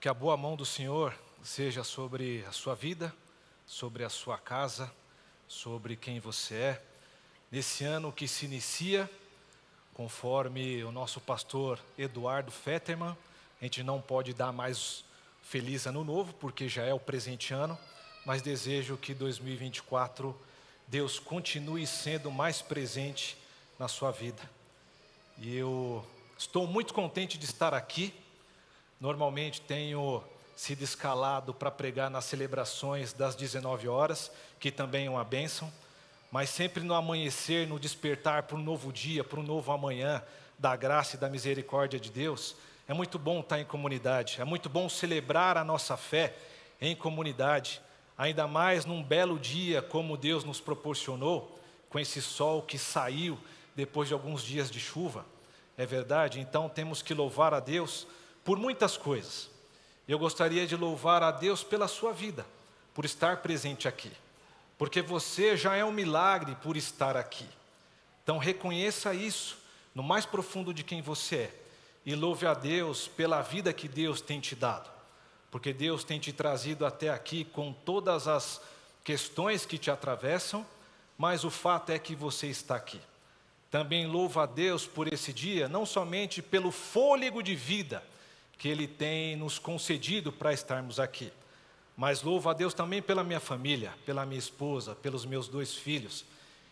Que a boa mão do Senhor seja sobre a sua vida, sobre a sua casa, sobre quem você é. Nesse ano que se inicia, conforme o nosso pastor Eduardo Fetterman, a gente não pode dar mais feliz ano novo, porque já é o presente ano, mas desejo que 2024 Deus continue sendo mais presente na sua vida. E eu estou muito contente de estar aqui. Normalmente tenho sido escalado para pregar nas celebrações das 19 horas, que também é uma bênção, mas sempre no amanhecer, no despertar para um novo dia, para um novo amanhã, da graça e da misericórdia de Deus, é muito bom estar em comunidade, é muito bom celebrar a nossa fé em comunidade, ainda mais num belo dia como Deus nos proporcionou, com esse sol que saiu depois de alguns dias de chuva. É verdade? Então temos que louvar a Deus por muitas coisas. Eu gostaria de louvar a Deus pela sua vida, por estar presente aqui, porque você já é um milagre por estar aqui. Então reconheça isso no mais profundo de quem você é e louve a Deus pela vida que Deus tem te dado, porque Deus tem te trazido até aqui com todas as questões que te atravessam, mas o fato é que você está aqui. Também louvo a Deus por esse dia, não somente pelo fôlego de vida que Ele tem nos concedido para estarmos aqui, mas louvo a Deus também pela minha família, pela minha esposa, pelos meus dois filhos,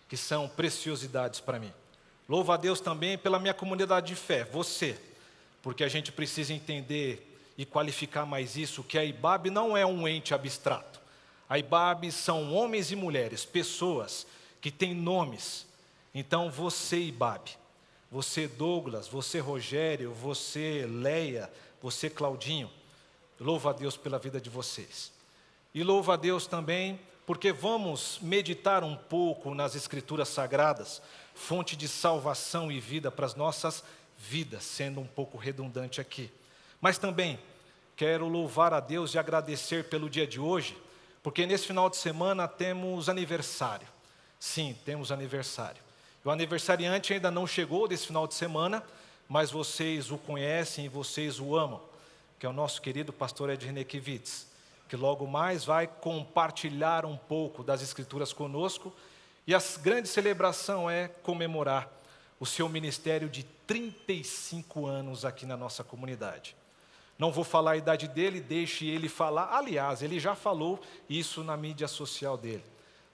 que são preciosidades para mim. Louvo a Deus também pela minha comunidade de fé, você, porque a gente precisa entender e qualificar mais isso, que a IBAB não é um ente abstrato. A IBAB são homens e mulheres, pessoas que têm nomes, então você, Ibabe, você, Douglas, você, Rogério, você, Leia, você, Claudinho, louvo a Deus pela vida de vocês. E louvo a Deus também porque vamos meditar um pouco nas Escrituras Sagradas, fonte de salvação e vida para as nossas vidas, sendo um pouco redundante aqui. Mas também quero louvar a Deus e agradecer pelo dia de hoje, porque nesse final de semana temos aniversário. Sim, temos aniversário. O aniversariante ainda não chegou desse final de semana, mas vocês o conhecem e vocês o amam, que é o nosso querido pastor Ednei Kivitz, que logo mais vai compartilhar um pouco das Escrituras conosco. E a grande celebração é comemorar o seu ministério de 35 anos aqui na nossa comunidade. Não vou falar a idade dele, deixe ele falar. Aliás, ele já falou isso na mídia social dele.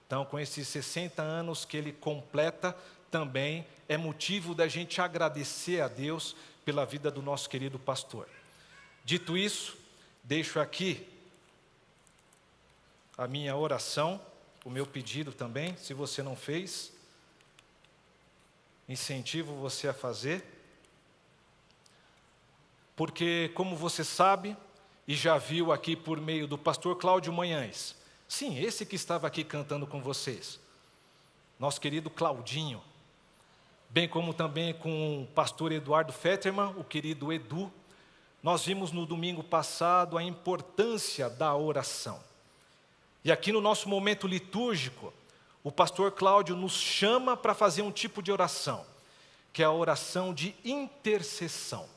Então, com esses 60 anos que ele completa, também é motivo da gente agradecer a Deus pela vida do nosso querido pastor. Dito isso, deixo aqui a minha oração, o meu pedido também, se você não fez, incentivo você a fazer, porque, como você sabe, e já viu aqui por meio do pastor Cláudio Manhães, sim, esse que estava aqui cantando com vocês, nosso querido Claudinho, bem como também com o pastor Eduardo Fetterman, o querido Edu. Nós vimos no domingo passado a importância da oração. E aqui no nosso momento litúrgico, o pastor Cláudio nos chama para fazer um tipo de oração, que é a oração de intercessão.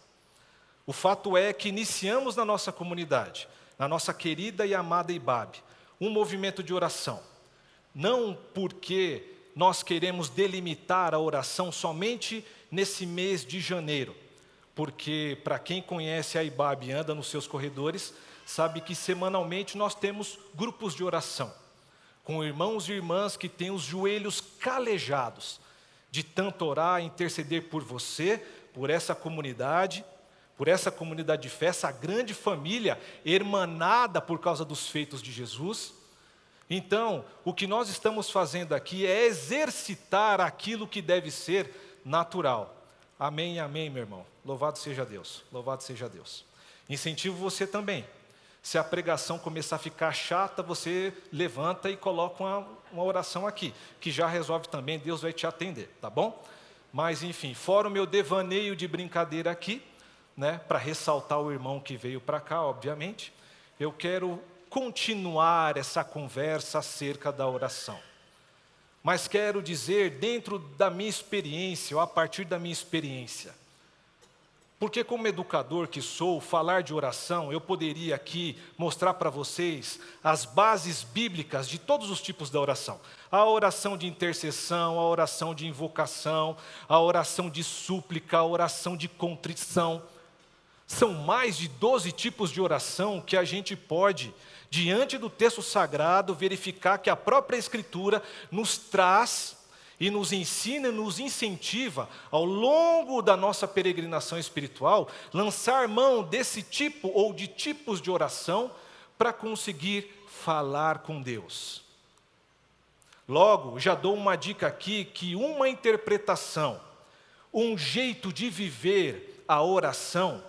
O fato é que iniciamos na nossa comunidade, na nossa querida e amada IBAB, um movimento de oração. Não porque nós queremos delimitar a oração somente nesse mês de janeiro, porque para quem conhece a IBAB e anda nos seus corredores, sabe que semanalmente nós temos grupos de oração, com irmãos e irmãs que têm os joelhos calejados, de tanto orar, interceder por você, por essa comunidade, por essa comunidade de fé, essa grande família, hermanada por causa dos feitos de Jesus então, o que nós estamos fazendo aqui é exercitar aquilo que deve ser natural. Amém, amém, meu irmão. Louvado seja Deus, louvado seja Deus. Incentivo você também. Se a pregação começar a ficar chata, você levanta e coloca uma, uma oração aqui, que já resolve também, Deus vai te atender, tá bom? Mas enfim, fora o meu devaneio de brincadeira aqui, né, para ressaltar o irmão que veio para cá, obviamente, eu quero continuar essa conversa acerca da oração. Mas quero dizer, dentro da minha experiência, ou a partir da minha experiência, Porque, como educador que sou, falar de oração, eu poderia aqui mostrar para vocês as bases bíblicas de todos os tipos da oração: a oração de intercessão, a oração de invocação, a oração de súplica, a oração de contrição. São mais de 12 tipos de oração que a gente pode, diante do texto sagrado, verificar que a própria Escritura nos traz e nos ensina, nos incentiva, ao longo da nossa peregrinação espiritual, lançar mão desse tipo ou de tipos de oração para conseguir falar com Deus. Logo, já dou uma dica aqui que uma interpretação, um jeito de viver a oração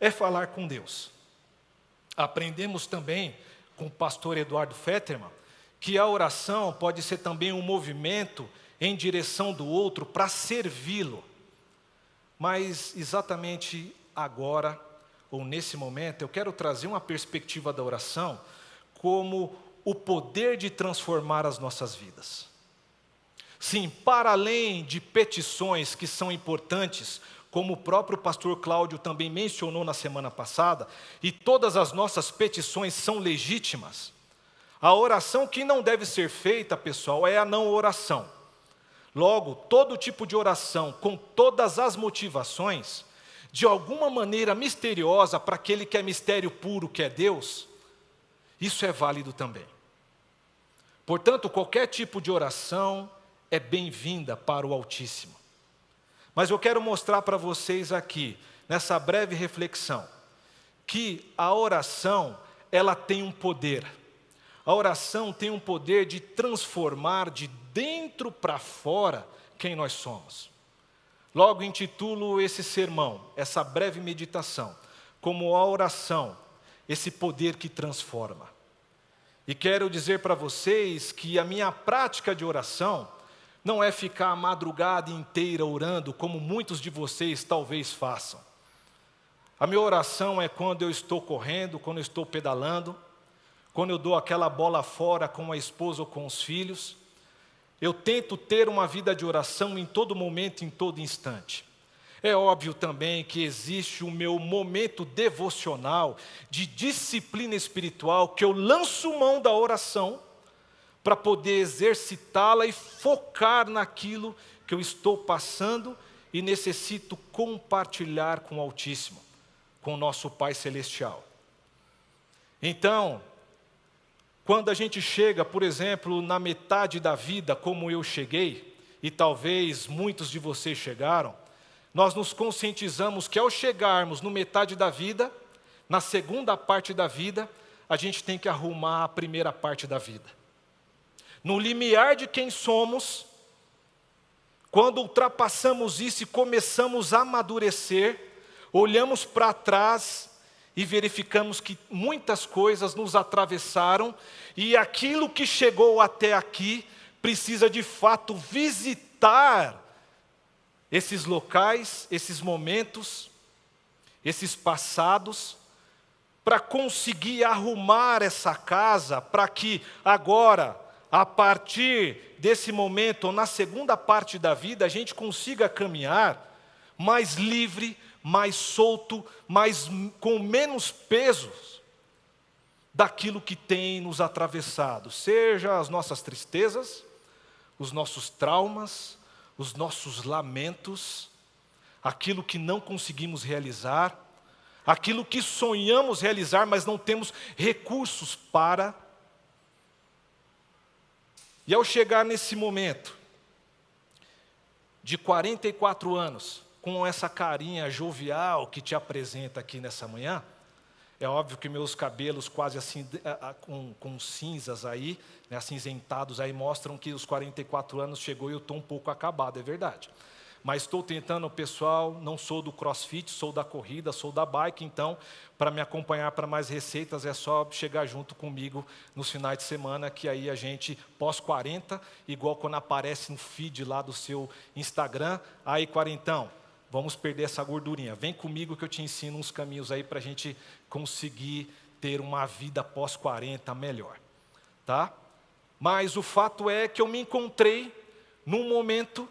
é falar com Deus. Aprendemos também com o pastor Eduardo Fetterman que a oração pode ser também um movimento em direção do outro para servi-lo. Mas exatamente agora, ou nesse momento, eu quero trazer uma perspectiva da oração como o poder de transformar as nossas vidas. Sim, para além de petições que são importantes, como o próprio pastor Cláudio também mencionou na semana passada, e todas as nossas petições são legítimas, a oração que não deve ser feita, pessoal, é a não oração. Logo, todo tipo de oração, com todas as motivações, de alguma maneira misteriosa para aquele que é mistério puro, que é Deus, isso é válido também. Portanto, qualquer tipo de oração é bem-vinda para o Altíssimo. Mas eu quero mostrar para vocês aqui, nessa breve reflexão, que a oração, ela tem um poder. A oração tem um poder de transformar de dentro para fora quem nós somos. Logo intitulo esse sermão, essa breve meditação, como a oração, esse poder que transforma. E quero dizer para vocês que a minha prática de oração não é ficar a madrugada inteira orando, como muitos de vocês talvez façam. A minha oração é quando eu estou correndo, quando eu estou pedalando, quando eu dou aquela bola fora com a esposa ou com os filhos. Eu tento ter uma vida de oração em todo momento, em todo instante. É óbvio também que existe o meu momento devocional, de disciplina espiritual, que eu lanço mão da oração para poder exercitá-la e focar naquilo que eu estou passando e necessito compartilhar com o Altíssimo, com o nosso Pai Celestial. Então, quando a gente chega, por exemplo, na metade da vida, como eu cheguei, e talvez muitos de vocês chegaram, nós nos conscientizamos que ao chegarmos no metade da vida, na segunda parte da vida, a gente tem que arrumar a primeira parte da vida no limiar de quem somos, quando ultrapassamos isso e começamos a amadurecer, olhamos para trás e verificamos que muitas coisas nos atravessaram e aquilo que chegou até aqui precisa de fato visitar esses locais, esses momentos, esses passados, para conseguir arrumar essa casa, para que agora a partir desse momento, ou na segunda parte da vida, a gente consiga caminhar mais livre, mais solto, mais, com menos pesos daquilo que tem nos atravessado, seja as nossas tristezas, os nossos traumas, os nossos lamentos, aquilo que não conseguimos realizar, aquilo que sonhamos realizar, mas não temos recursos para e ao chegar nesse momento, de 44 anos, com essa carinha jovial que te apresenta aqui nessa manhã, é óbvio que meus cabelos quase assim, com, com cinzas aí, né, acinzentados aí, mostram que os 44 anos chegou e eu estou um pouco acabado, é verdade. Mas estou tentando, pessoal, não sou do crossfit, sou da corrida, sou da bike, então, para me acompanhar para mais receitas, é só chegar junto comigo nos finais de semana, que aí a gente, pós 40, igual quando aparece no feed lá do seu Instagram, aí quarentão, vamos perder essa gordurinha. Vem comigo que eu te ensino uns caminhos aí para a gente conseguir ter uma vida pós 40 melhor. Tá? Mas o fato é que eu me encontrei num momento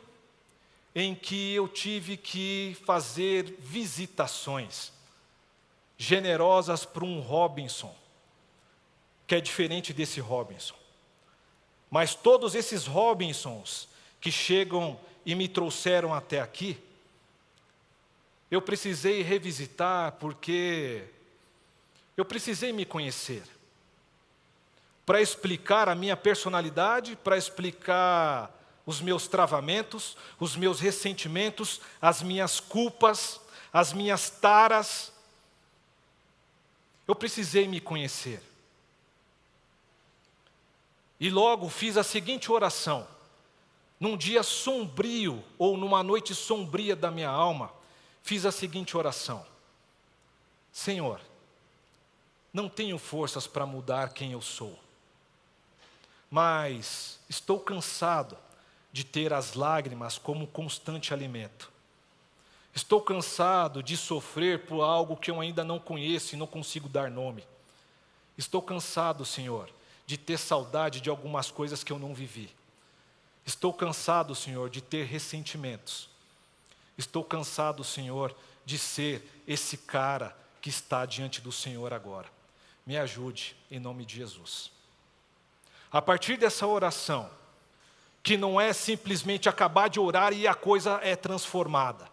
em que eu tive que fazer visitações generosas para um Robinson, que é diferente desse Robinson. Mas todos esses Robinsons que chegam e me trouxeram até aqui, eu precisei revisitar porque eu precisei me conhecer. Para explicar a minha personalidade, para explicar os meus travamentos, os meus ressentimentos, as minhas culpas, as minhas taras. Eu precisei me conhecer. E logo fiz a seguinte oração: num dia sombrio ou numa noite sombria da minha alma, fiz a seguinte oração: Senhor, não tenho forças para mudar quem eu sou, mas estou cansado de ter as lágrimas como constante alimento. Estou cansado de sofrer por algo que eu ainda não conheço e não consigo dar nome. Estou cansado, Senhor, de ter saudade de algumas coisas que eu não vivi. Estou cansado, Senhor, de ter ressentimentos. Estou cansado, Senhor, de ser esse cara que está diante do Senhor agora. Me ajude, em nome de Jesus. A partir dessa oração, que não é simplesmente acabar de orar e a coisa é transformada.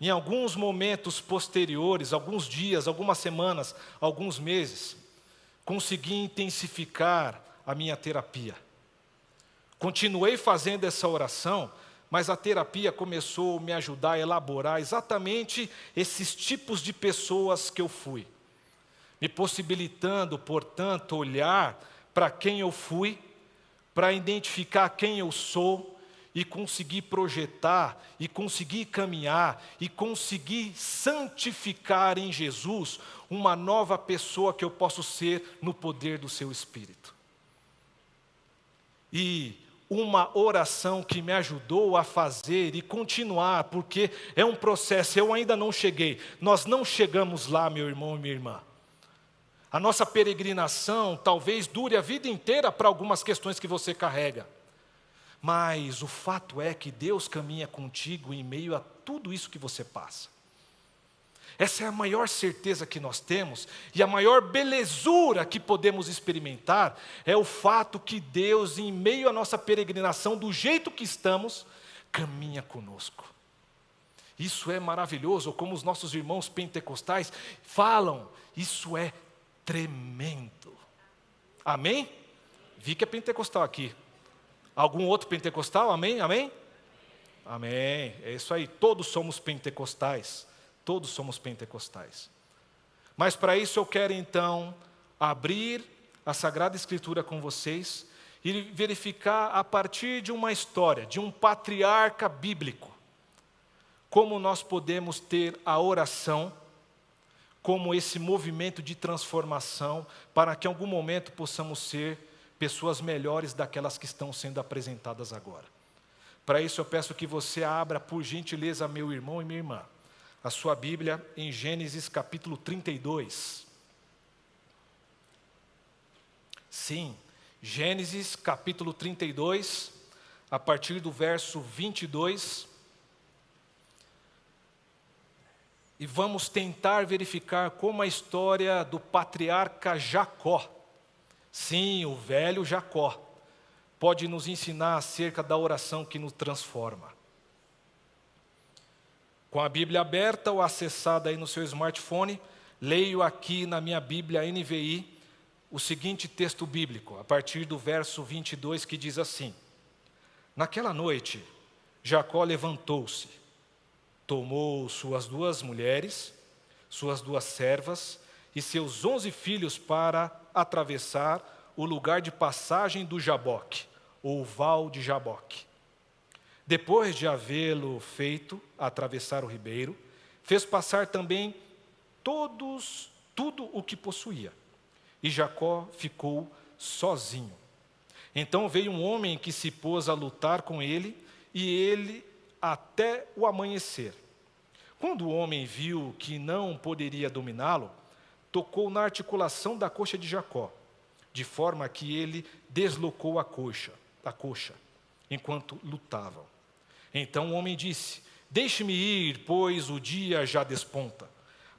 Em alguns momentos posteriores, alguns dias, algumas semanas, alguns meses, consegui intensificar a minha terapia. Continuei fazendo essa oração, mas a terapia começou a me ajudar a elaborar exatamente esses tipos de pessoas que eu fui, me possibilitando, portanto, olhar para quem eu fui para identificar quem eu sou e conseguir projetar, e conseguir caminhar, e conseguir santificar em Jesus uma nova pessoa que eu posso ser no poder do seu Espírito. E uma oração que me ajudou a fazer e continuar, porque é um processo, eu ainda não cheguei, nós não chegamos lá, meu irmão e minha irmã. A nossa peregrinação talvez dure a vida inteira para algumas questões que você carrega. Mas o fato é que Deus caminha contigo em meio a tudo isso que você passa. Essa é a maior certeza que nós temos e a maior belezura que podemos experimentar é o fato que Deus, em meio à nossa peregrinação, do jeito que estamos, caminha conosco. Isso é maravilhoso, como os nossos irmãos pentecostais falam, isso é tremendo. Amém? Vi que é pentecostal aqui. Algum outro pentecostal? Amém? Amém? Amém. É isso aí. Todos somos pentecostais. Todos somos pentecostais. Mas para isso eu quero então abrir a Sagrada Escritura com vocês e verificar a partir de uma história, de um patriarca bíblico, como nós podemos ter a oração como esse movimento de transformação, para que em algum momento possamos ser pessoas melhores daquelas que estão sendo apresentadas agora. Para isso eu peço que você abra, por gentileza, meu irmão e minha irmã, a sua Bíblia em Gênesis capítulo 32. Sim, Gênesis capítulo 32, a partir do verso 22 e vamos tentar verificar como a história do patriarca Jacó, sim, o velho Jacó, pode nos ensinar acerca da oração que nos transforma. Com a Bíblia aberta ou acessada aí no seu smartphone, leio aqui na minha Bíblia NVI o seguinte texto bíblico, a partir do verso 22, que diz assim: Naquela noite, Jacó levantou-se tomou suas duas mulheres, suas duas servas e seus onze filhos para atravessar o lugar de passagem do Jaboque, ou Val de Jaboque. Depois de havê-lo feito atravessar o ribeiro, fez passar também todos tudo o que possuía. E Jacó ficou sozinho. Então veio um homem que se pôs a lutar com ele, e ele até o amanhecer. Quando o homem viu que não poderia dominá-lo, tocou na articulação da coxa de Jacó, de forma que ele deslocou a coxa, a coxa, enquanto lutavam. Então o homem disse: Deixe-me ir, pois o dia já desponta.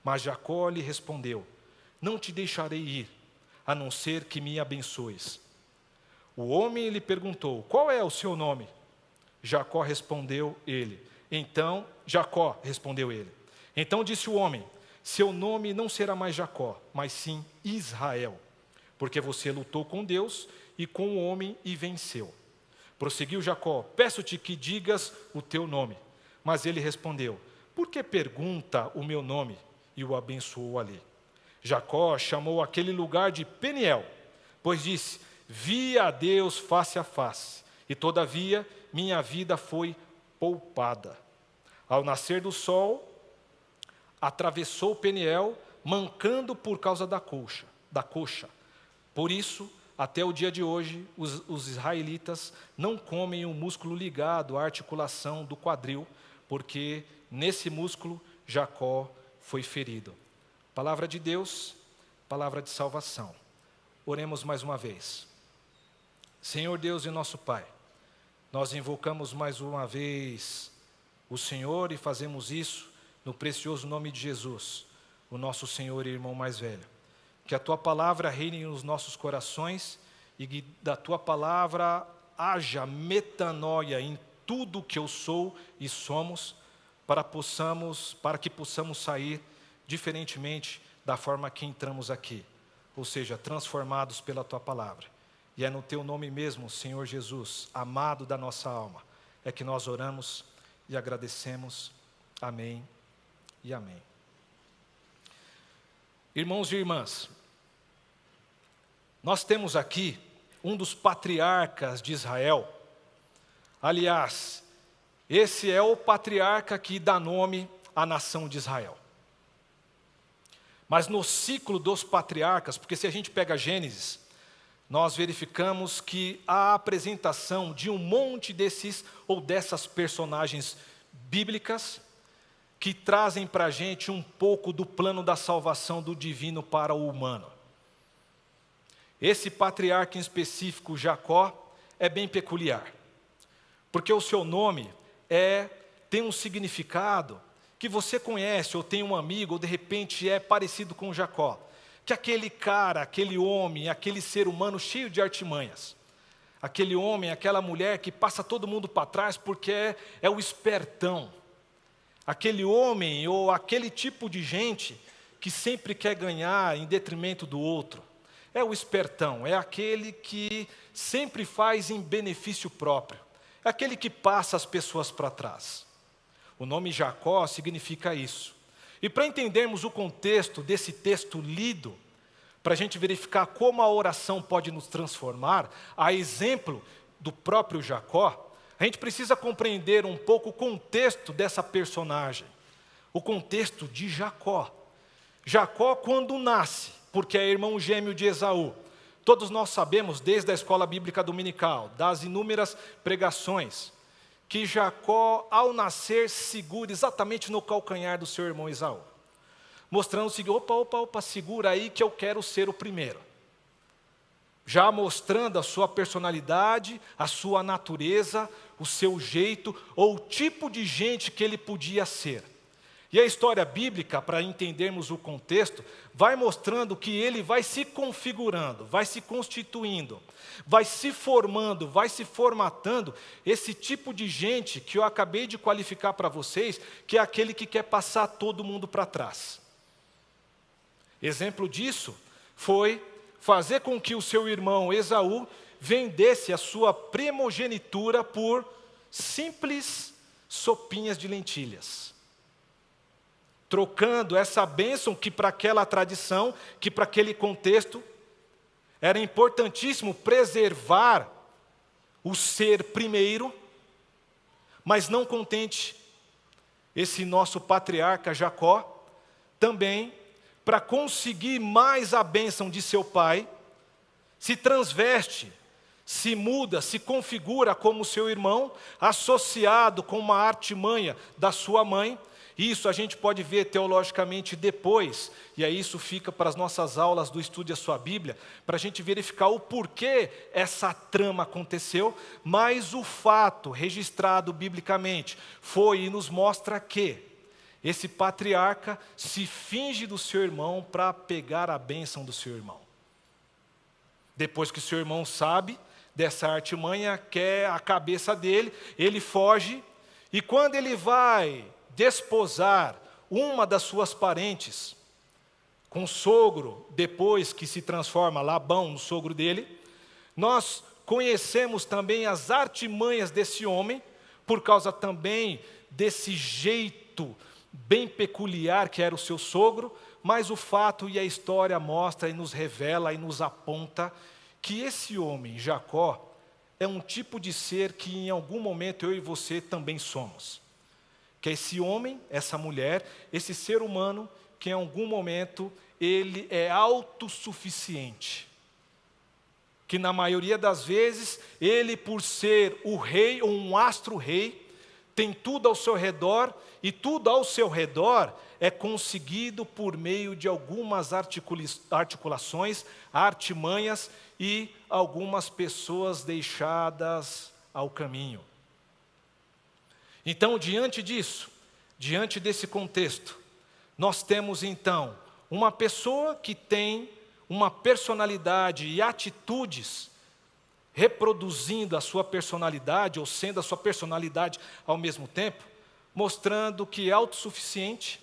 Mas Jacó lhe respondeu: Não te deixarei ir, a não ser que me abençoes. O homem lhe perguntou: Qual é o seu nome? Jacó respondeu ele. Então, Jacó respondeu ele. Então disse o homem: Seu nome não será mais Jacó, mas sim Israel, porque você lutou com Deus e com o homem e venceu. Prosseguiu Jacó: Peço-te que digas o teu nome. Mas ele respondeu: Por que pergunta o meu nome? E o abençoou ali. Jacó chamou aquele lugar de Peniel, pois disse: Vi a Deus face a face, e todavia minha vida foi poupada. Ao nascer do sol, atravessou Peniel, mancando por causa da coxa, da coxa. Por isso, até o dia de hoje, os, os israelitas não comem o músculo ligado à articulação do quadril, porque nesse músculo Jacó foi ferido. Palavra de Deus, palavra de salvação. Oremos mais uma vez. Senhor Deus e nosso Pai, nós invocamos mais uma vez o Senhor e fazemos isso no precioso nome de Jesus, o nosso Senhor e irmão mais velho. Que a tua palavra reine nos nossos corações e que da tua palavra haja metanoia em tudo que eu sou e somos, para possamos, para que possamos sair diferentemente da forma que entramos aqui, ou seja, transformados pela tua palavra. E é no teu nome mesmo, Senhor Jesus, amado da nossa alma, é que nós oramos e agradecemos. Amém e amém. Irmãos e irmãs, nós temos aqui um dos patriarcas de Israel. Aliás, esse é o patriarca que dá nome à nação de Israel. Mas no ciclo dos patriarcas, porque se a gente pega Gênesis, nós verificamos que a apresentação de um monte desses ou dessas personagens bíblicas que trazem para a gente um pouco do plano da salvação do divino para o humano. Esse patriarca em específico, Jacó, é bem peculiar, porque o seu nome é tem um significado que você conhece ou tem um amigo ou de repente é parecido com Jacó que aquele cara, aquele homem, aquele ser humano cheio de artimanhas, aquele homem, aquela mulher que passa todo mundo para trás porque é, é o espertão, aquele homem ou aquele tipo de gente que sempre quer ganhar em detrimento do outro. É o espertão, é aquele que sempre faz em benefício próprio, é aquele que passa as pessoas para trás. O nome Jacó significa isso. E para entendermos o contexto desse texto lido, para a gente verificar como a oração pode nos transformar, a exemplo do próprio Jacó, a gente precisa compreender um pouco o contexto dessa personagem, o contexto de Jacó. Jacó, quando nasce, porque é irmão gêmeo de Esaú, todos nós sabemos, desde a escola bíblica dominical, das inúmeras pregações, que Jacó, ao nascer, segura exatamente no calcanhar do seu irmão Esaú. Mostrando o seguinte: opa, opa, opa, segura aí que eu quero ser o primeiro. Já mostrando a sua personalidade, a sua natureza, o seu jeito, ou o tipo de gente que ele podia ser. E a história bíblica, para entendermos o contexto, vai mostrando que ele vai se configurando, vai se constituindo, vai se formando, vai se formatando esse tipo de gente que eu acabei de qualificar para vocês, que é aquele que quer passar todo mundo para trás. Exemplo disso foi fazer com que o seu irmão Esaú vendesse a sua primogenitura por simples sopinhas de lentilhas trocando essa bênção que para aquela tradição, que para aquele contexto, era importantíssimo preservar o ser primeiro, mas não contente, esse nosso patriarca Jacó, também, para conseguir mais a bênção de seu pai, se transveste, se muda, se configura como seu irmão, associado com uma artimanha da sua mãe, Isso a gente pode ver teologicamente depois, e aí isso fica para as nossas aulas do Estude a Sua Bíblia, para a gente verificar o porquê essa trama aconteceu, mas o fato registrado biblicamente foi e nos mostra que esse patriarca se finge do seu irmão para pegar a bênção do seu irmão. Depois que seu irmão sabe dessa artimanha, quer a cabeça dele, ele foge, e quando ele vai desposar uma das suas parentes com o sogro, depois que se transforma Labão no sogro dele, nós conhecemos também as artimanhas desse homem, por causa também desse jeito bem peculiar que era o seu sogro, mas o fato e a história mostra e nos revela e nos aponta que esse homem, Jacó, é um tipo de ser que em algum momento eu e você também somos que é esse homem, essa mulher, esse ser humano que em algum momento ele é autossuficiente. Que na maioria das vezes, ele, por ser o rei ou um astro-rei, tem tudo ao seu redor e tudo ao seu redor é conseguido por meio de algumas articulações, artimanhas e algumas pessoas deixadas ao caminho. Então, diante disso, diante desse contexto, nós temos então uma pessoa que tem uma personalidade e atitudes reproduzindo a sua personalidade ou sendo a sua personalidade ao mesmo tempo, mostrando que é autossuficiente,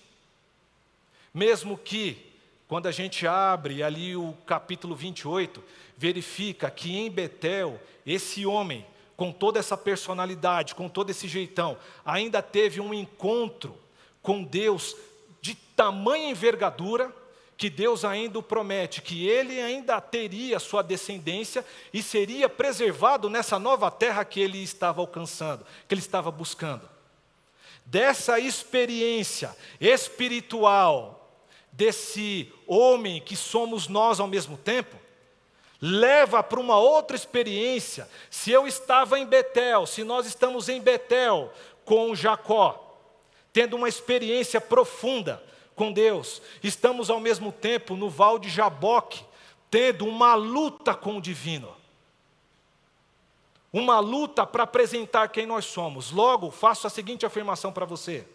mesmo que quando a gente abre ali o capítulo 28, verifica que em Betel esse homem com toda essa personalidade, com todo esse jeitão, ainda teve um encontro com Deus de tamanha envergadura, que Deus ainda o promete que ele ainda teria sua descendência e seria preservado nessa nova terra que ele estava alcançando, que ele estava buscando. Dessa experiência espiritual, desse homem que somos nós ao mesmo tempo, leva para uma outra experiência. Se eu estava em Betel, se nós estamos em Betel com Jacó, tendo uma experiência profunda com Deus, estamos ao mesmo tempo no Val de Jaboque, tendo uma luta com o divino. Uma luta para apresentar quem nós somos. Logo, faço a seguinte afirmação para você: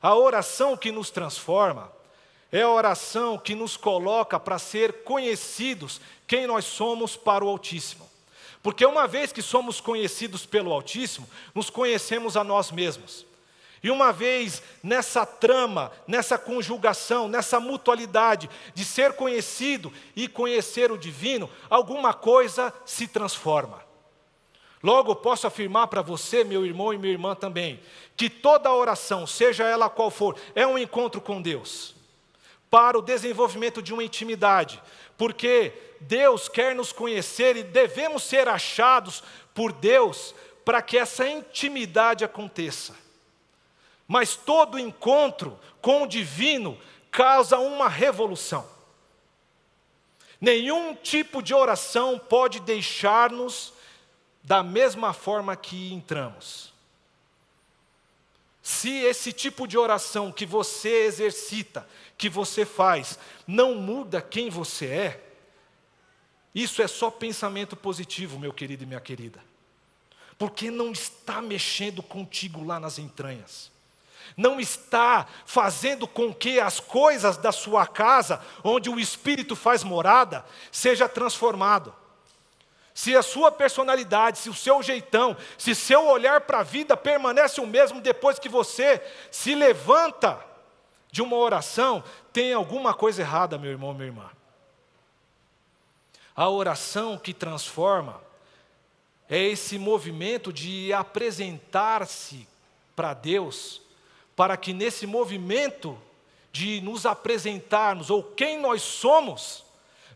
a oração que nos transforma é a oração que nos coloca para ser conhecidos quem nós somos para o Altíssimo. Porque uma vez que somos conhecidos pelo Altíssimo, nos conhecemos a nós mesmos. E uma vez nessa trama, nessa conjugação, nessa mutualidade de ser conhecido e conhecer o divino, alguma coisa se transforma. Logo, posso afirmar para você, meu irmão e minha irmã também, que toda oração, seja ela qual for, é um encontro com Deus para o desenvolvimento de uma intimidade, porque Deus quer nos conhecer e devemos ser achados por Deus para que essa intimidade aconteça. Mas todo encontro com o divino causa uma revolução. Nenhum tipo de oração pode deixar-nos da mesma forma que entramos. Se esse tipo de oração que você exercita, que você faz, não muda quem você é, isso é só pensamento positivo, meu querido e minha querida. Porque não está mexendo contigo lá nas entranhas. Não está fazendo com que as coisas da sua casa, onde o Espírito faz morada, seja transformado se a sua personalidade, se o seu jeitão, se seu olhar para a vida permanece o mesmo depois que você se levanta de uma oração, tem alguma coisa errada, meu irmão, minha irmã. A oração que transforma é esse movimento de apresentar-se para Deus, para que nesse movimento de nos apresentarmos, ou quem nós somos,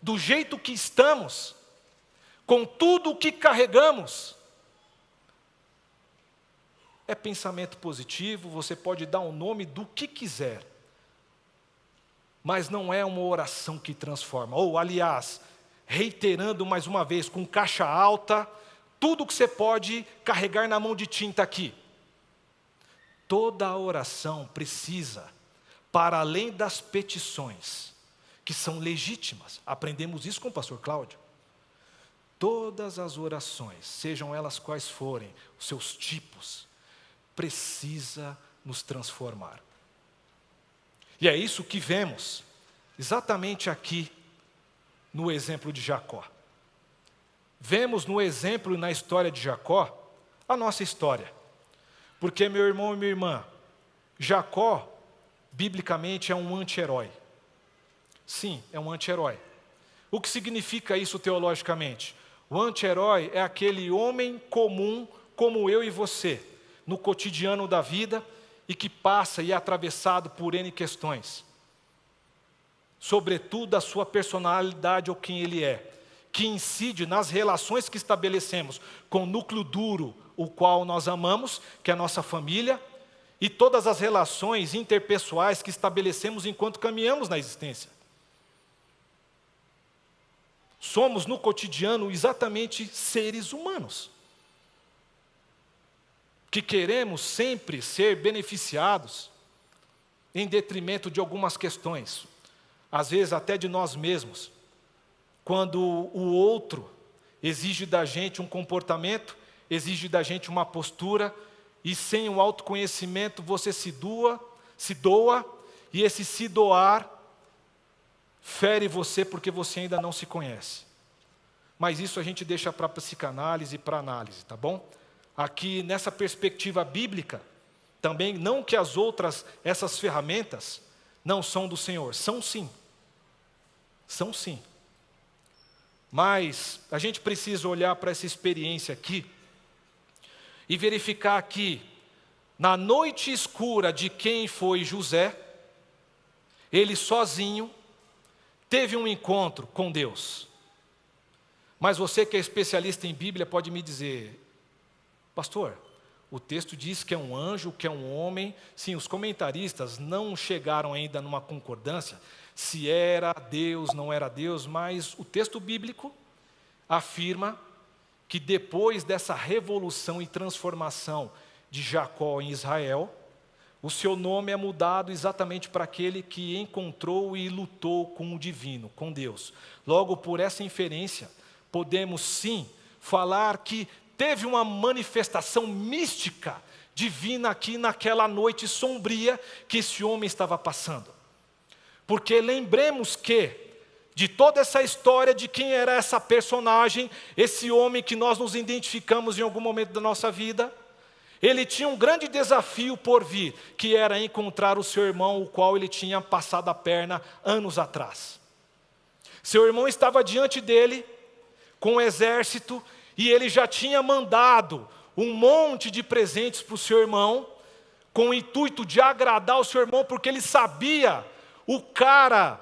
do jeito que estamos, com tudo o que carregamos. É pensamento positivo, você pode dar o um nome do que quiser, mas não é uma oração que transforma. Ou, aliás, reiterando mais uma vez, com caixa alta, tudo que você pode carregar na mão de tinta aqui. Toda oração precisa, para além das petições, que são legítimas, aprendemos isso com o pastor Cláudio. Todas as orações, sejam elas quais forem, os seus tipos, precisa nos transformar. E é isso que vemos exatamente aqui no exemplo de Jacó. Vemos no exemplo e na história de Jacó a nossa história. Porque, meu irmão e minha irmã, Jacó, biblicamente, é um anti-herói. Sim, é um anti-herói. O que significa isso teologicamente? O anti-herói é aquele homem comum, como eu e você, no cotidiano da vida e que passa e é atravessado por N questões. Sobretudo a sua personalidade ou quem ele é, que incide nas relações que estabelecemos com o núcleo duro, o qual nós amamos, que é a nossa família, e todas as relações interpessoais que estabelecemos enquanto caminhamos na existência. Somos no cotidiano exatamente seres humanos, que queremos sempre ser beneficiados em detrimento de algumas questões, às vezes até de nós mesmos. Quando o outro exige da gente um comportamento, exige da gente uma postura, e sem o autoconhecimento você se doa, se doa, e esse se doar fere você porque você ainda não se conhece. Mas isso a gente deixa para psicanálise e para análise, tá bom? Aqui nessa perspectiva bíblica, também não que as outras, essas ferramentas, não são do Senhor, são sim. São sim. Mas a gente precisa olhar para essa experiência aqui e verificar que, na noite escura de quem foi José, ele sozinho teve um encontro com Deus. Mas você que é especialista em Bíblia pode me dizer, pastor, o texto diz que é um anjo, que é um homem. Sim, os comentaristas não chegaram ainda numa concordância se era Deus, não era Deus, mas o texto bíblico afirma que depois dessa revolução e transformação de Jacó em Israel, o seu nome é mudado exatamente para aquele que encontrou e lutou com o divino, com Deus. Logo, por essa inferência, podemos sim falar que teve uma manifestação mística divina aqui naquela noite sombria que esse homem estava passando. Porque lembremos que, de toda essa história de quem era essa personagem, esse homem que nós nos identificamos em algum momento da nossa vida, ele tinha um grande desafio por vir, que era encontrar o seu irmão, o qual ele tinha passado a perna anos atrás. Seu irmão estava diante dele, com o um exército, e ele já tinha mandado um monte de presentes para o seu irmão, com o intuito de agradar o seu irmão, porque ele sabia o cara.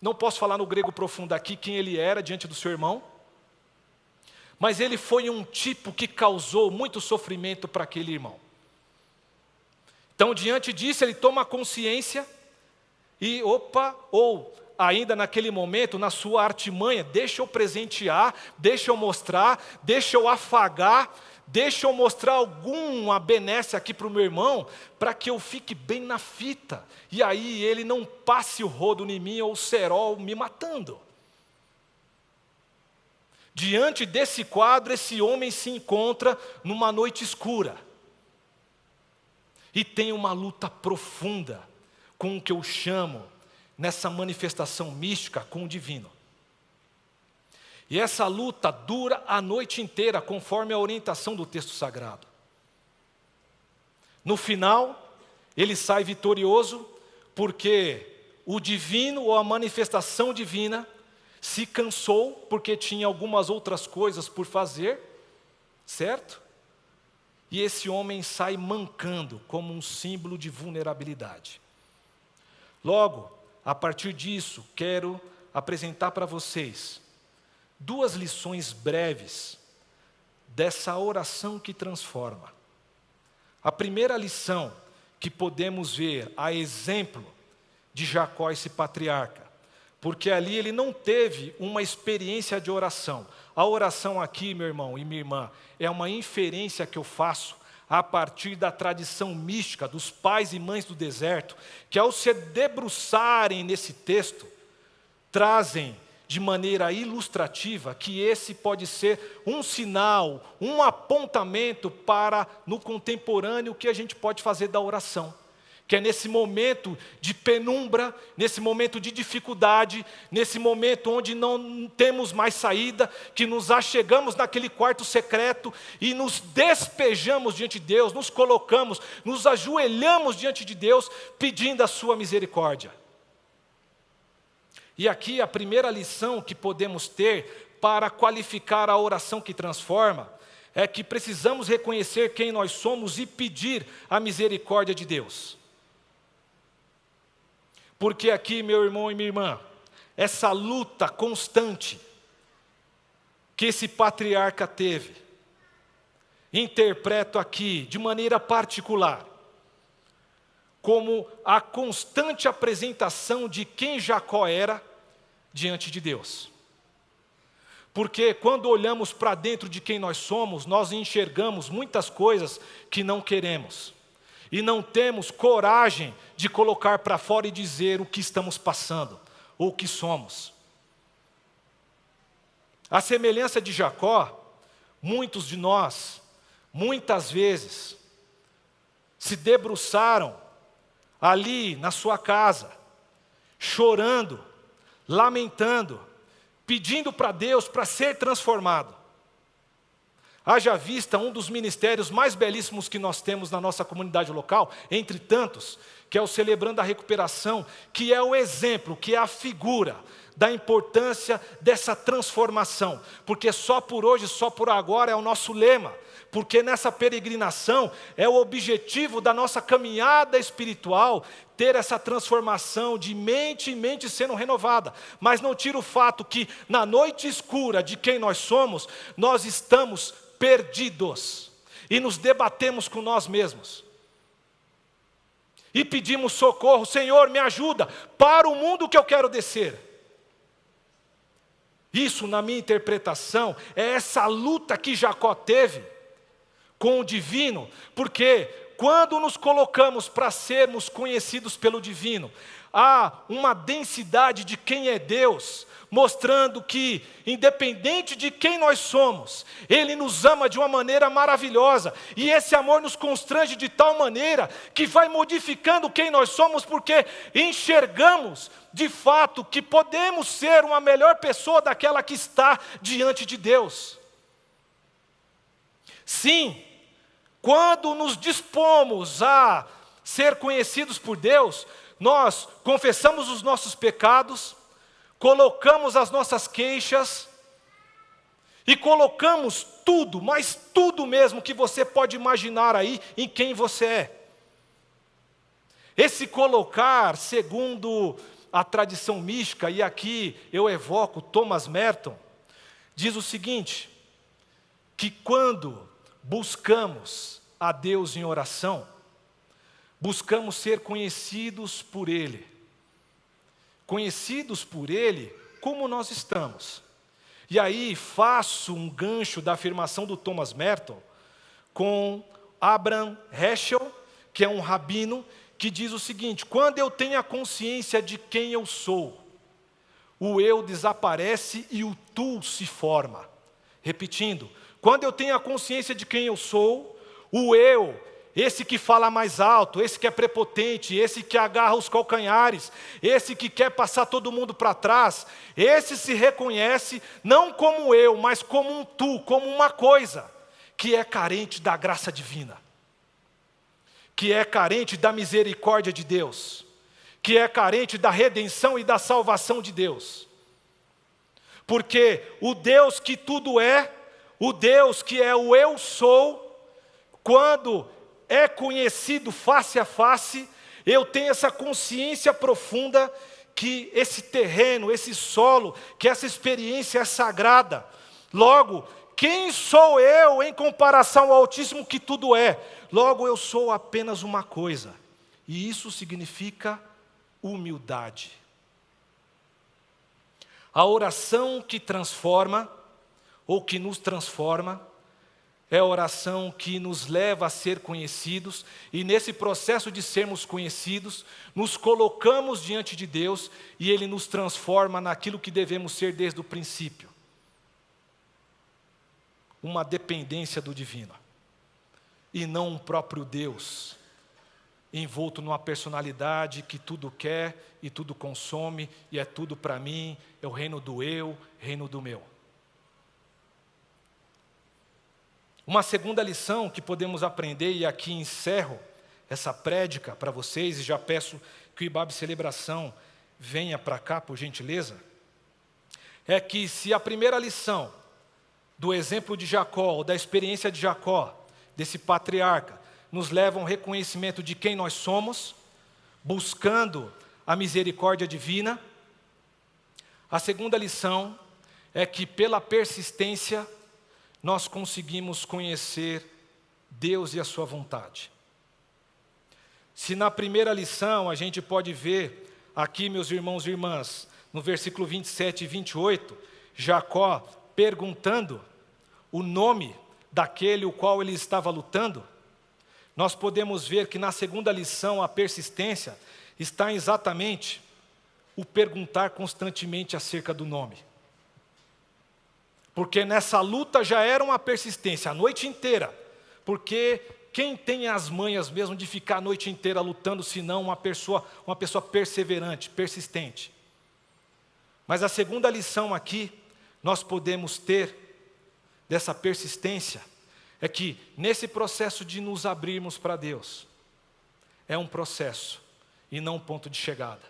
Não posso falar no grego profundo aqui quem ele era diante do seu irmão, mas ele foi um tipo que causou muito sofrimento para aquele irmão. Então, diante disso, ele toma consciência e, opa, ou ainda naquele momento, na sua artimanha, deixa eu presentear, deixa eu mostrar, deixa eu afagar, deixa eu mostrar alguma benesse aqui para o meu irmão, para que eu fique bem na fita, e aí ele não passe o rodo em mim ou o cerol me matando. Diante desse quadro, esse homem se encontra numa noite escura e tem uma luta profunda com o que eu chamo nessa manifestação mística com o divino. E essa luta dura a noite inteira, conforme a orientação do texto sagrado. No final, ele sai vitorioso, porque o divino ou a manifestação divina se cansou, porque tinha algumas outras coisas por fazer, certo? E esse homem sai mancando como um símbolo de vulnerabilidade. Logo, a partir disso, quero apresentar para vocês duas lições breves dessa oração que transforma. A primeira lição que podemos ver, a exemplo de Jacó, esse patriarca, porque ali ele não teve uma experiência de oração. A oração aqui, meu irmão e minha irmã, é uma inferência que eu faço a partir da tradição mística dos pais e mães do deserto, que ao se debruçarem nesse texto, trazem de maneira ilustrativa que esse pode ser um sinal, um apontamento para no contemporâneo o que a gente pode fazer da oração que é nesse momento de penumbra, nesse momento de dificuldade, nesse momento onde não temos mais saída, que nos achegamos naquele quarto secreto e nos despejamos diante de Deus, nos colocamos, nos ajoelhamos diante de Deus, pedindo a Sua misericórdia. E aqui a primeira lição que podemos ter para qualificar a oração que transforma é que precisamos reconhecer quem nós somos e pedir a misericórdia de Deus. Porque aqui, meu irmão e minha irmã, essa luta constante que esse patriarca teve, interpreto aqui de maneira particular, como a constante apresentação de quem Jacó era diante de Deus. Porque quando olhamos para dentro de quem nós somos, nós enxergamos muitas coisas que não queremos e não temos coragem de colocar para fora e dizer o que estamos passando ou o que somos. A semelhança de Jacó, muitos de nós, muitas vezes, se debruçaram ali na sua casa, chorando, lamentando, pedindo para Deus para ser transformado. Haja vista um dos ministérios mais belíssimos que nós temos na nossa comunidade local, entre tantos, que é o Celebrando a Recuperação, que é o exemplo, que é a figura da importância dessa transformação, porque só por hoje, só por agora é o nosso lema, porque nessa peregrinação é o objetivo da nossa caminhada espiritual ter essa transformação de mente em mente sendo renovada, mas não tira o fato que na noite escura de quem nós somos, nós estamos perdidos e nos debatemos com nós mesmos. E pedimos socorro, Senhor, me ajuda, para o mundo que eu quero descer. Isso, na minha interpretação, é essa luta que Jacó teve com o divino, porque quando nos colocamos para sermos conhecidos pelo divino, há uma densidade de quem é Deus, mostrando que, independente de quem nós somos, Ele nos ama de uma maneira maravilhosa, e esse amor nos constrange de tal maneira que vai modificando quem nós somos, porque enxergamos de fato que podemos ser uma melhor pessoa daquela que está diante de Deus. Sim, quando nos dispomos a ser conhecidos por Deus, nós confessamos os nossos pecados, colocamos as nossas queixas e colocamos tudo, mas tudo mesmo que você pode imaginar aí em quem você é. Esse colocar, segundo a tradição mística, e aqui eu evoco Thomas Merton, diz o seguinte: que quando buscamos a Deus em oração, buscamos ser conhecidos por Ele conhecidos por Ele como nós estamos. E aí faço um gancho da afirmação do Thomas Merton com Abraham Heschel, que é um rabino, que diz o seguinte: quando eu tenho a consciência de quem eu sou, o eu desaparece e o tu se forma. Repetindo, quando eu tenho a consciência de quem eu sou, o eu esse que fala mais alto, esse que é prepotente, esse que agarra os calcanhares, esse que quer passar todo mundo para trás, esse se reconhece não como eu, mas como um tu, como uma coisa que é carente da graça divina, que é carente da misericórdia de Deus, que é carente da redenção e da salvação de Deus. Porque o Deus que tudo é, o Deus que é o eu sou, quando é conhecido face a face, eu tenho essa consciência profunda que esse terreno, esse solo, que essa experiência é sagrada. Logo, quem sou eu em comparação ao Altíssimo que tudo é? Logo, eu sou apenas uma coisa, e isso significa humildade. A oração que transforma, ou que nos transforma, é a oração que nos leva a ser conhecidos, e nesse processo de sermos conhecidos, nos colocamos diante de Deus e Ele nos transforma naquilo que devemos ser desde o princípio uma dependência do divino, e não um próprio Deus, envolto numa personalidade que tudo quer e tudo consome, e é tudo para mim, é o reino do eu, reino do meu. Uma segunda lição que podemos aprender, e aqui encerro essa prédica para vocês, e já peço que o Ibabe Celebração venha para cá, por gentileza, é que se a primeira lição do exemplo de Jacó, ou da experiência de Jacó, desse patriarca, nos leva a um reconhecimento de quem nós somos, buscando a misericórdia divina. A segunda lição é que, pela persistência, nós conseguimos conhecer Deus e a Sua vontade. Se na primeira lição a gente pode ver, aqui, meus irmãos e irmãs, no versículo 27 e 28, Jacó perguntando o nome daquele o qual ele estava lutando, nós podemos ver que na segunda lição a persistência está exatamente o perguntar constantemente acerca do nome. Porque nessa luta já era uma persistência a noite inteira. Porque quem tem as manhas mesmo de ficar a noite inteira lutando, senão uma pessoa, uma pessoa perseverante, persistente. Mas a segunda lição aqui, nós podemos ter dessa persistência, é que nesse processo de nos abrirmos para Deus, é um processo e não um ponto de chegada.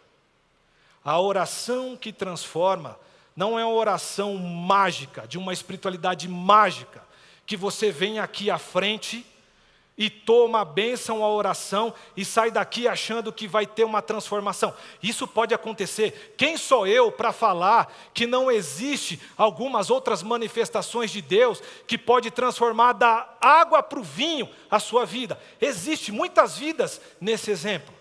A oração que transforma não é uma oração mágica, de uma espiritualidade mágica, que você vem aqui à frente e toma a bênção, a oração e sai daqui achando que vai ter uma transformação. Isso pode acontecer. Quem sou eu para falar que não existe algumas outras manifestações de Deus que pode transformar da água para o vinho a sua vida? Existe muitas vidas nesse exemplo.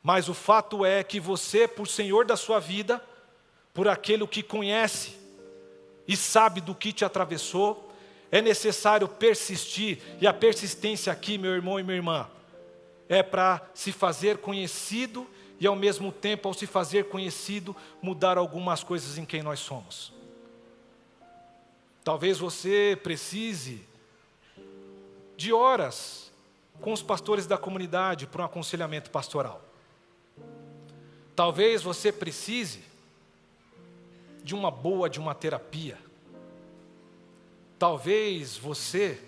Mas o fato é que você, por Senhor da sua vida, por aquele que conhece e sabe do que te atravessou, é necessário persistir, e a persistência aqui, meu irmão e minha irmã, é para se fazer conhecido e ao mesmo tempo, ao se fazer conhecido, mudar algumas coisas em quem nós somos. Talvez você precise de horas com os pastores da comunidade para um aconselhamento pastoral. Talvez você precise de uma boa, de uma terapia. Talvez você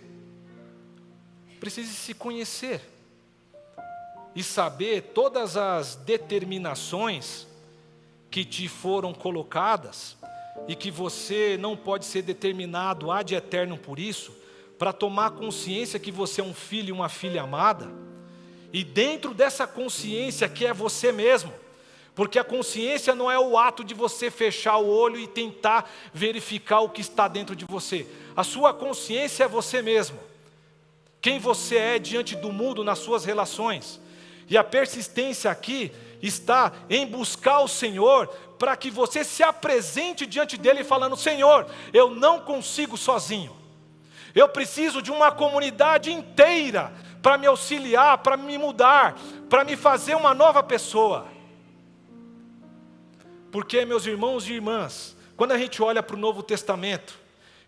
precise se conhecer e saber todas as determinações que te foram colocadas e que você não pode ser determinado ad eterno por isso, para tomar consciência que você é um filho e uma filha amada, e dentro dessa consciência que é você mesmo, porque a consciência não é o ato de você fechar o olho e tentar verificar o que está dentro de você. A sua consciência é você mesmo. Quem você é diante do mundo nas suas relações. E a persistência aqui está em buscar o Senhor para que você se apresente diante dele falando: Senhor, eu não consigo sozinho. Eu preciso de uma comunidade inteira para me auxiliar, para me mudar, para me fazer uma nova pessoa. Porque, meus irmãos e irmãs, quando a gente olha para o Novo Testamento,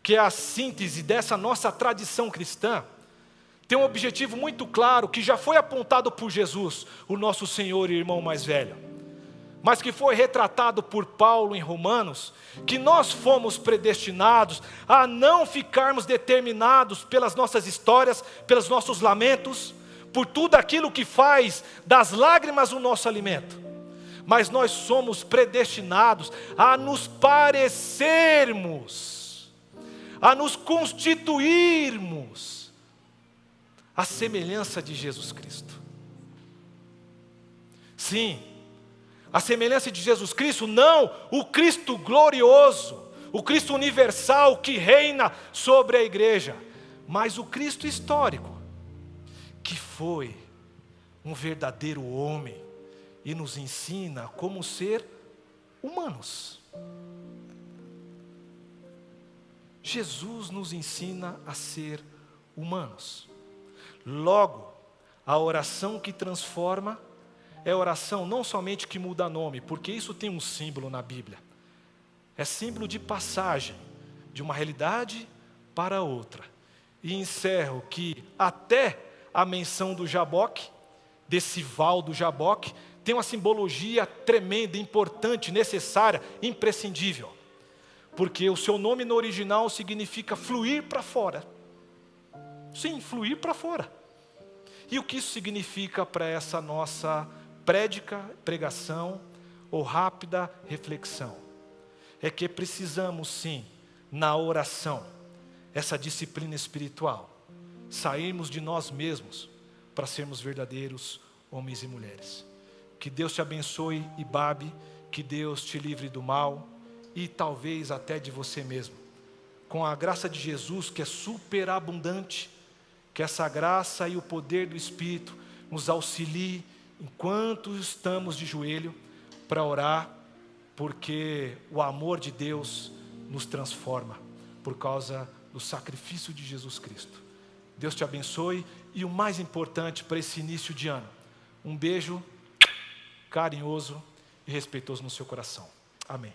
que é a síntese dessa nossa tradição cristã, tem um objetivo muito claro que já foi apontado por Jesus, o nosso Senhor e irmão mais velho, mas que foi retratado por Paulo em Romanos, que nós fomos predestinados a não ficarmos determinados pelas nossas histórias, pelos nossos lamentos, por tudo aquilo que faz das lágrimas o nosso alimento mas nós somos predestinados a nos parecermos, a nos constituirmos à semelhança de Jesus Cristo. Sim, a semelhança de Jesus Cristo, não o Cristo glorioso, o Cristo universal que reina sobre a igreja, mas o Cristo histórico, que foi um verdadeiro homem, e nos ensina como ser humanos. Jesus nos ensina a ser humanos. Logo, a oração que transforma é oração não somente que muda nome, porque isso tem um símbolo na Bíblia. É símbolo de passagem de uma realidade para outra. E encerro que até a menção do Jaboque, desse val do Jaboque, tem uma simbologia tremenda, importante, necessária, imprescindível. Porque o seu nome no original significa fluir para fora. Sim, fluir para fora. E o que isso significa para essa nossa prédica, pregação ou rápida reflexão? É que precisamos sim, na oração, essa disciplina espiritual, sairmos de nós mesmos para sermos verdadeiros homens e mulheres. Que Deus te abençoe e babe, que Deus te livre do mal e talvez até de você mesmo. Com a graça de Jesus, que é superabundante, que essa graça e o poder do Espírito nos auxilie enquanto estamos de joelho para orar, porque o amor de Deus nos transforma por causa do sacrifício de Jesus Cristo. Deus te abençoe e o mais importante para esse início de ano, um beijo carinhoso e respeitoso no seu coração. Amém.